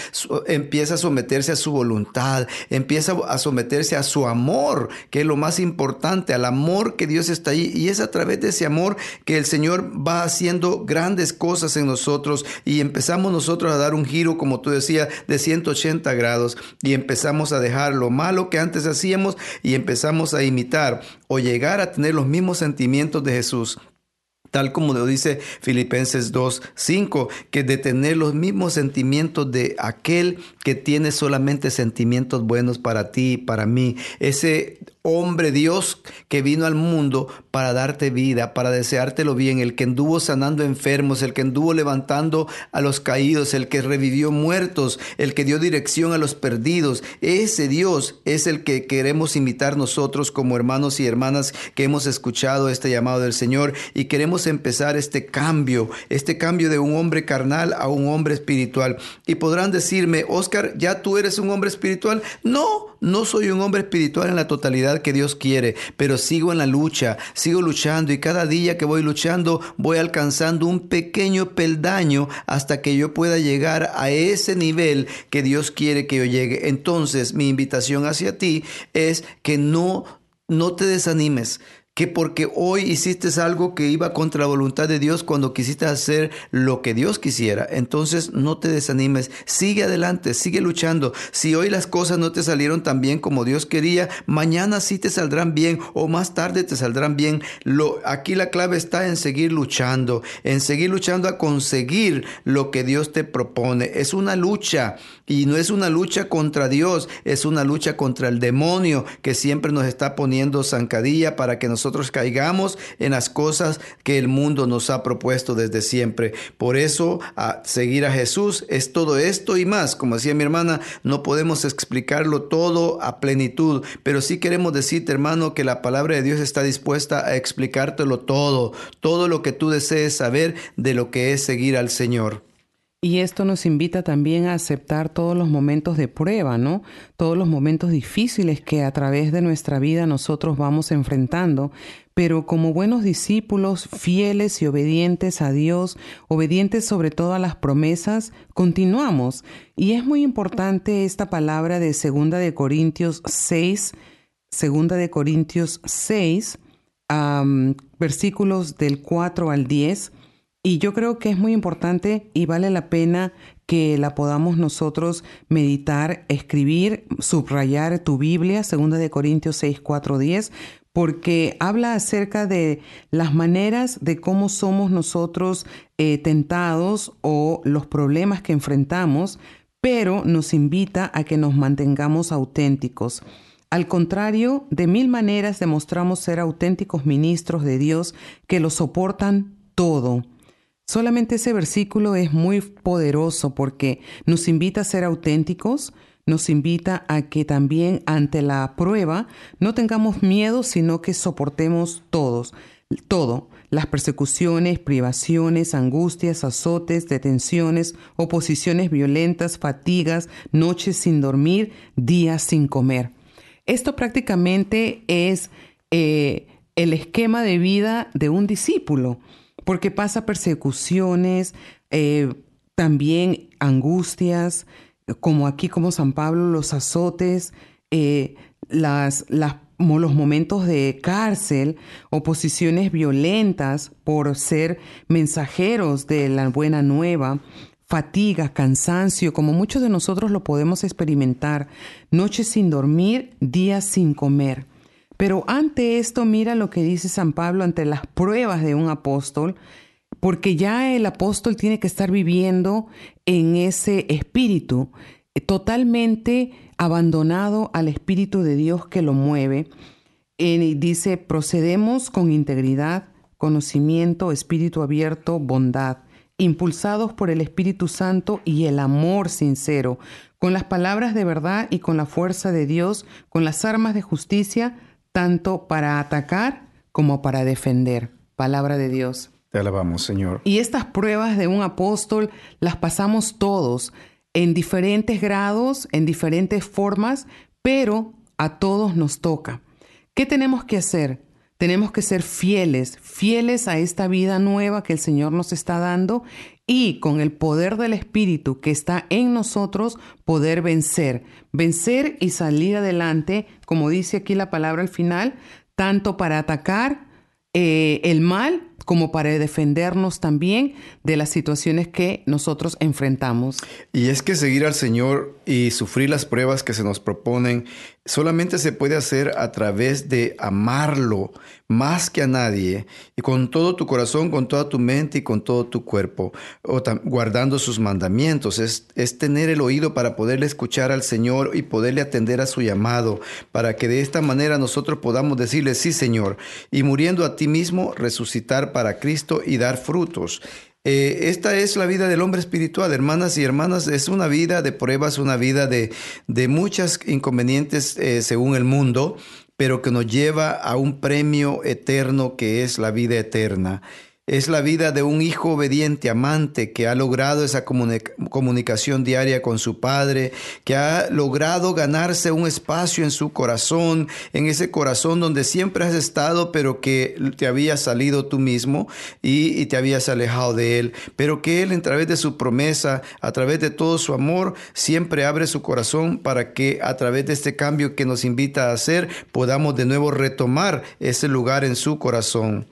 empieza a someterse a su voluntad, empieza a someterse a su amor, que es lo más importante, al amor que Dios está ahí. Y es a través de ese amor que el Señor va haciendo grandes cosas en nosotros. Y empezamos nosotros a dar un giro, como tú decías, de 180 grados. Y empezamos a dejar lo malo que antes hacíamos y empezamos a imitar o llegar a tener los mismos sentimientos de Jesús tal como lo dice Filipenses 2, 5, que de tener los mismos sentimientos de aquel que tiene solamente sentimientos buenos para ti y para mí. Ese hombre Dios que vino al mundo para darte vida, para deseártelo bien, el que anduvo sanando enfermos, el que anduvo levantando a los caídos, el que revivió muertos, el que dio dirección a los perdidos. Ese Dios es el que queremos imitar nosotros como hermanos y hermanas que hemos escuchado este llamado del Señor y queremos empezar este cambio, este cambio de un hombre carnal a un hombre espiritual. Y podrán decirme, Oscar, ¿ya tú eres un hombre espiritual? No, no soy un hombre espiritual en la totalidad que Dios quiere, pero sigo en la lucha, sigo luchando y cada día que voy luchando voy alcanzando un pequeño peldaño hasta que yo pueda llegar a ese nivel que Dios quiere que yo llegue. Entonces mi invitación hacia ti es que no no te desanimes que porque hoy hiciste algo que iba contra la voluntad de Dios cuando quisiste hacer lo que Dios quisiera. Entonces no te desanimes, sigue adelante, sigue luchando. Si hoy las cosas no te salieron tan bien como Dios quería, mañana sí te saldrán bien o más tarde te saldrán bien. Lo, aquí la clave está en seguir luchando, en seguir luchando a conseguir lo que Dios te propone. Es una lucha y no es una lucha contra Dios, es una lucha contra el demonio que siempre nos está poniendo zancadilla para que nosotros caigamos en las cosas que el mundo nos ha propuesto desde siempre. Por eso, a seguir a Jesús es todo esto y más. Como decía mi hermana, no podemos explicarlo todo a plenitud, pero sí queremos decirte, hermano, que la palabra de Dios está dispuesta a explicártelo todo, todo lo que tú desees saber de lo que es seguir al Señor. Y esto nos invita también a aceptar todos los momentos de prueba, ¿no? Todos los momentos difíciles que a través de nuestra vida nosotros vamos enfrentando, pero como buenos discípulos, fieles y obedientes a Dios, obedientes sobre todo a las promesas, continuamos. Y es muy importante esta palabra de segunda de Corintios 6, segunda de Corintios 6, versículos del 4 al 10, y yo creo que es muy importante y vale la pena que la podamos nosotros meditar, escribir, subrayar tu Biblia, 2 de Corintios 6, 4, 10, porque habla acerca de las maneras de cómo somos nosotros eh, tentados o los problemas que enfrentamos, pero nos invita a que nos mantengamos auténticos. Al contrario, de mil maneras demostramos ser auténticos ministros de Dios que lo soportan todo Solamente ese versículo es muy poderoso porque nos invita a ser auténticos, nos invita a que también ante la prueba no tengamos miedo, sino que soportemos todos, todo. las persecuciones, privaciones, angustias, azotes, detenciones, oposiciones violentas, fatigas, noches sin dormir, días sin comer. Esto prácticamente es eh, el esquema de vida de un discípulo, porque pasa persecuciones, eh, también angustias, como aquí como San Pablo, los azotes, eh, las, las los momentos de cárcel, oposiciones violentas por ser mensajeros de la buena nueva, fatiga, cansancio, como muchos de nosotros lo podemos experimentar, noches sin dormir, días sin comer. Pero ante esto, mira lo que dice San Pablo ante las pruebas de un apóstol, porque ya el apóstol tiene que estar viviendo en ese espíritu, eh, totalmente abandonado al Espíritu de Dios que lo mueve. Y dice, procedemos con integridad, conocimiento, espíritu abierto, bondad, impulsados por el Espíritu Santo y el amor sincero, con las palabras de verdad y con la fuerza de Dios, con las armas de justicia, tanto para atacar como para defender. Palabra de Dios. Te alabamos, Señor. Y estas pruebas de un apóstol las pasamos todos en diferentes grados, en diferentes formas, pero a todos nos toca. ¿Qué tenemos que hacer? Tenemos que ser fieles, fieles a esta vida nueva que el Señor nos está dando y con el poder del Espíritu que está en nosotros poder vencer, vencer y salir adelante, como dice aquí la palabra al final, tanto para atacar eh, el mal como para defendernos también de las situaciones que nosotros enfrentamos. Y es que seguir al Señor y sufrir las pruebas que se nos proponen solamente se puede hacer a través de amarlo más que a nadie y con todo tu corazón, con toda tu mente y con todo tu cuerpo, guardando sus mandamientos. Es, es tener el oído para poderle escuchar al Señor y poderle atender a su llamado, para que de esta manera nosotros podamos decirle, sí Señor, y muriendo a ti mismo, resucitar para Cristo y dar frutos. Eh, esta es la vida del hombre espiritual, hermanas y hermanas, es una vida de pruebas, una vida de, de muchas inconvenientes eh, según el mundo, pero que nos lleva a un premio eterno que es la vida eterna. Es la vida de un hijo obediente, amante, que ha logrado esa comunicación diaria con su padre, que ha logrado ganarse un espacio en su corazón, en ese corazón donde siempre has estado, pero que te habías salido tú mismo y, y te habías alejado de él, pero que él, a través de su promesa, a través de todo su amor, siempre abre su corazón para que a través de este cambio que nos invita a hacer, podamos de nuevo retomar ese lugar en su corazón.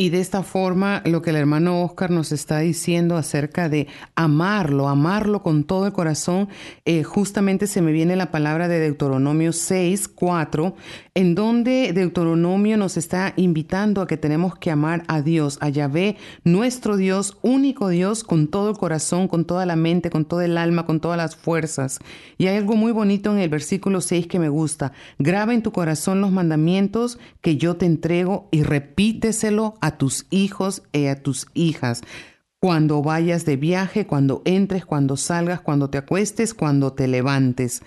Y de esta forma, lo que el hermano Oscar nos está diciendo acerca de amarlo, amarlo con todo el corazón, eh, justamente se me viene la palabra de Deuteronomio 6, 4, en donde Deuteronomio nos está invitando a que tenemos que amar a Dios, a Yahvé, nuestro Dios, único Dios, con todo el corazón, con toda la mente, con todo el alma, con todas las fuerzas. Y hay algo muy bonito en el versículo 6 que me gusta. Graba en tu corazón los mandamientos que yo te entrego y repíteselo a tus hijos y a tus hijas. Cuando vayas de viaje, cuando entres, cuando salgas, cuando te acuestes, cuando te levantes.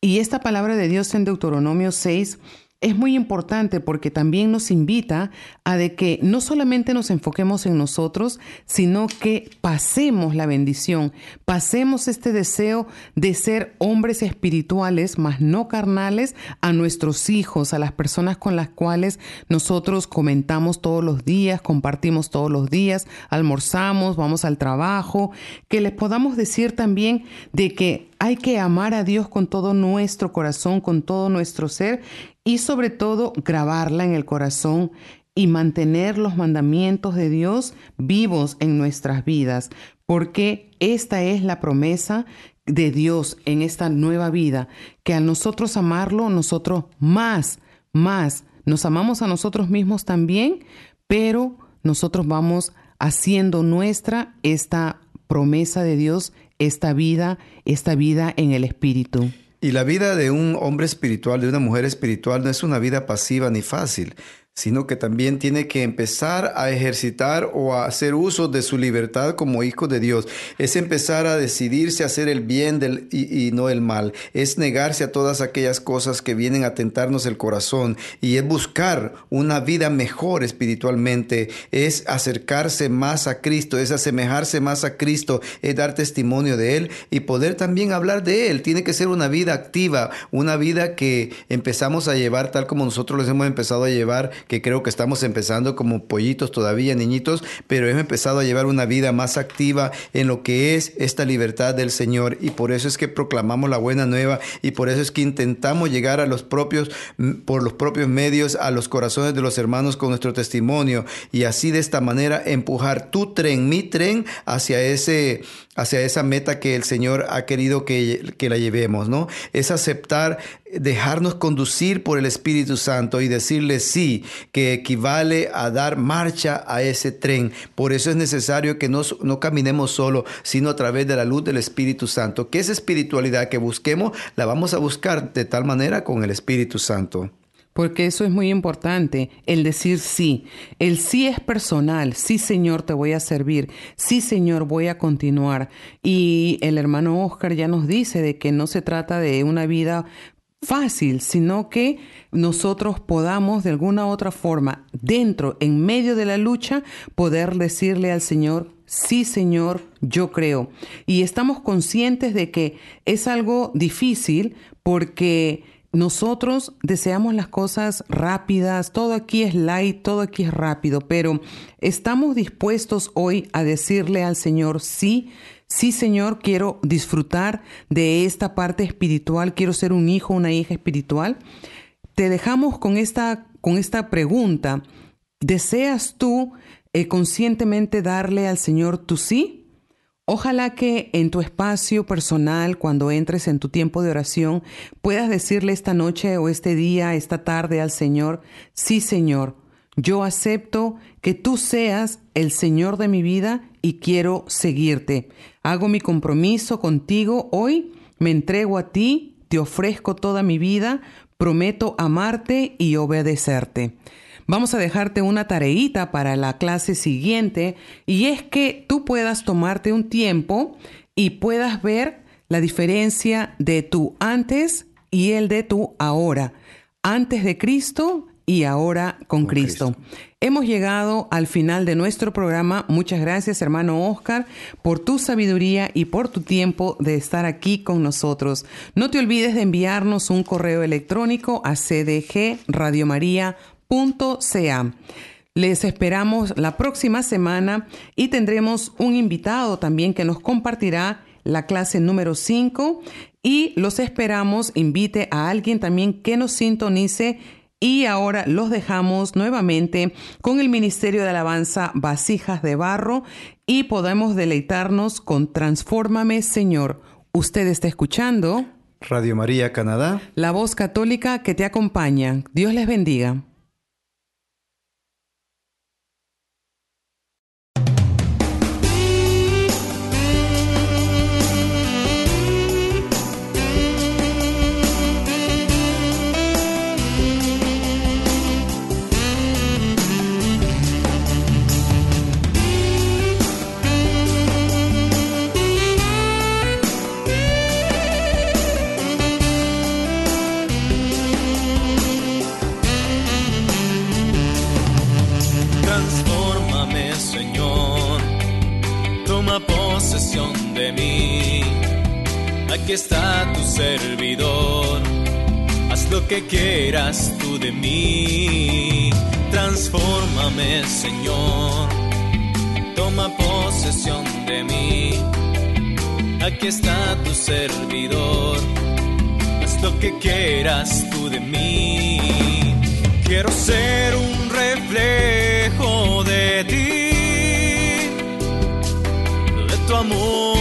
Y esta palabra de Dios en Deuteronomio 6 es muy importante porque también nos invita a que no solamente nos enfoquemos en nosotros, sino que pasemos la bendición, pasemos este deseo de ser hombres espirituales, más no carnales, a nuestros hijos, a las personas con las cuales nosotros comentamos todos los días, compartimos todos los días, almorzamos, vamos al trabajo, que les podamos decir también de que hay que amar a Dios con todo nuestro corazón, con todo nuestro ser y sobre todo grabarla en el corazón y mantener los mandamientos de Dios vivos en nuestras vidas, porque esta es la promesa de Dios en esta nueva vida, que al nosotros amarlo, nosotros más, más, nos amamos a nosotros mismos también, pero nosotros vamos haciendo nuestra esta promesa de Dios, esta vida, esta vida en el Espíritu. Y la vida de un hombre espiritual, de una mujer espiritual, no es una vida pasiva ni fácil. Sino que también tiene que empezar a ejercitar o a hacer uso de su libertad como hijo de Dios. Es empezar a decidirse a hacer el bien y, y, no el mal. Es negarse a todas aquellas cosas que vienen a tentarnos el corazón y es buscar una vida mejor espiritualmente. Es acercarse más a Cristo, es asemejarse más a Cristo, es dar testimonio de Él y poder también hablar de Él. Tiene que ser una vida activa, una vida que empezamos a llevar tal como nosotros los hemos empezado a llevar que creo que estamos empezando como pollitos todavía, niñitos, pero hemos empezado a llevar una vida más activa en lo que es esta libertad del Señor y por eso es que proclamamos la buena nueva y por eso es que intentamos llegar a los propios, por los propios medios, a los corazones de los hermanos con nuestro testimonio y así de esta manera empujar tu tren, mi tren hacia ese hacia esa meta que el Señor ha querido que, que, la llevemos, ¿no? Es aceptar, dejarnos conducir por el Espíritu Santo y decirle sí, que equivale a dar marcha a ese tren. Por eso es necesario que no, no caminemos solo, sino a través de la luz del Espíritu Santo. Que esa espiritualidad que busquemos, la vamos a buscar de tal manera con el Espíritu Santo. Porque eso es muy importante, el decir sí. El sí es personal. Sí, Señor, te voy a servir. Sí, Señor, voy a continuar. Y el hermano Oscar ya nos dice de que no se trata de una vida fácil, sino que nosotros podamos de alguna u otra forma, dentro, en medio de la lucha, poder decirle al Señor, sí Señor, yo creo. Y estamos conscientes de que es algo difícil porque nosotros deseamos las cosas rápidas, todo aquí es light, todo aquí es rápido, pero estamos dispuestos hoy a decirle al Señor, sí, sí Señor, quiero disfrutar de esta parte espiritual, quiero ser un hijo, una hija espiritual. Te dejamos con esta, con esta pregunta, ¿deseas tú eh, conscientemente darle al Señor tu sí? Ojalá que en tu espacio personal, cuando entres en tu tiempo de oración, puedas decirle esta noche o este día, esta tarde al Señor, sí Señor, yo acepto que tú seas el Señor de mi vida y quiero seguirte. Hago mi compromiso contigo hoy, me entrego a ti, te ofrezco toda mi vida, prometo amarte y obedecerte. Vamos a dejarte una tareita para la clase siguiente y es que tú puedas tomarte un tiempo y puedas ver la diferencia de tu antes y el de tu ahora. Antes de Cristo y ahora con, Cristo. Cristo. Hemos llegado al final de nuestro programa. Muchas gracias, hermano Oscar, por tu sabiduría y por tu tiempo de estar aquí con nosotros. No te olvides de enviarnos un correo electrónico a cdgradiomaría.com .ca. Les esperamos la próxima semana y tendremos un invitado también que nos compartirá la clase número 5 y los esperamos, invite a alguien también que nos sintonice y ahora los dejamos nuevamente con el Ministerio de Alabanza Vasijas de Barro y podemos deleitarnos con Transfórmame Señor. Usted está escuchando Radio María Canadá, la voz católica que te acompaña. Dios les bendiga. Aquí está tu servidor. Haz lo que quieras tú de mí. Transfórmame, Señor. Toma posesión de mí. Aquí está tu servidor. Haz lo que quieras tú de mí. Quiero ser un reflejo amor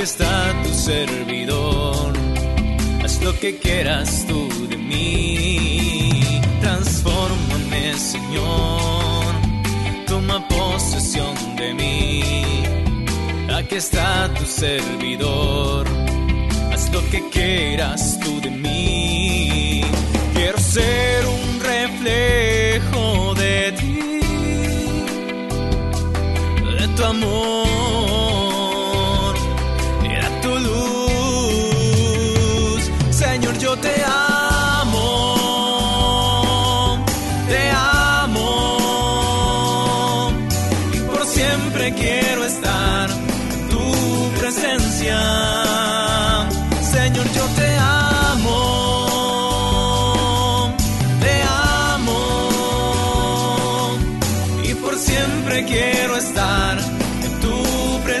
Aquí está tu servidor, haz lo que quieras tú de mí. Transfórmame, Señor, toma posesión de mí. Aquí está tu servidor, haz lo que quieras tú de mí. Quiero ser un reflejo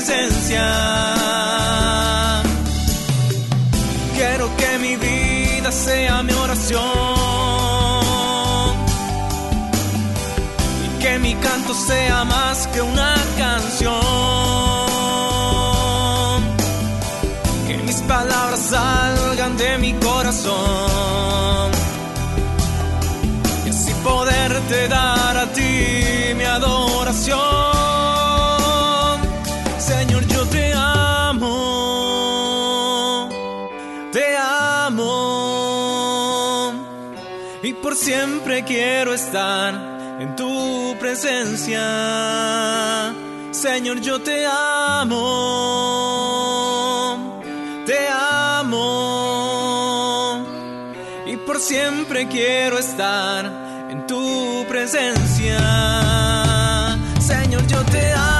presencia. Quiero que mi vida sea mi oración y que mi canto sea más que una canción. Que mis palabras salgan de mi corazón y así poderte dar por siempre quiero estar en tu presencia. Señor, yo te amo, te amo y por siempre quiero estar en tu presencia. Señor, yo te amo.